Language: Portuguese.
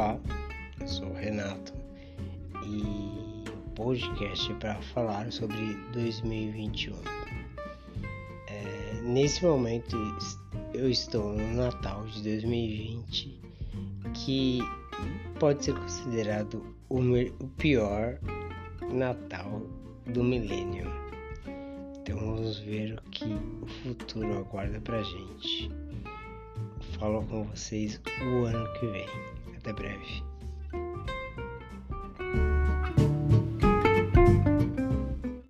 Olá, eu sou o Renato e o podcast é para falar sobre 2021. É, nesse momento eu estou no Natal de 2020, que pode ser considerado o, o pior Natal do milênio. Então vamos ver o que o futuro aguarda pra gente. Falo com vocês o ano que vem. Até breve.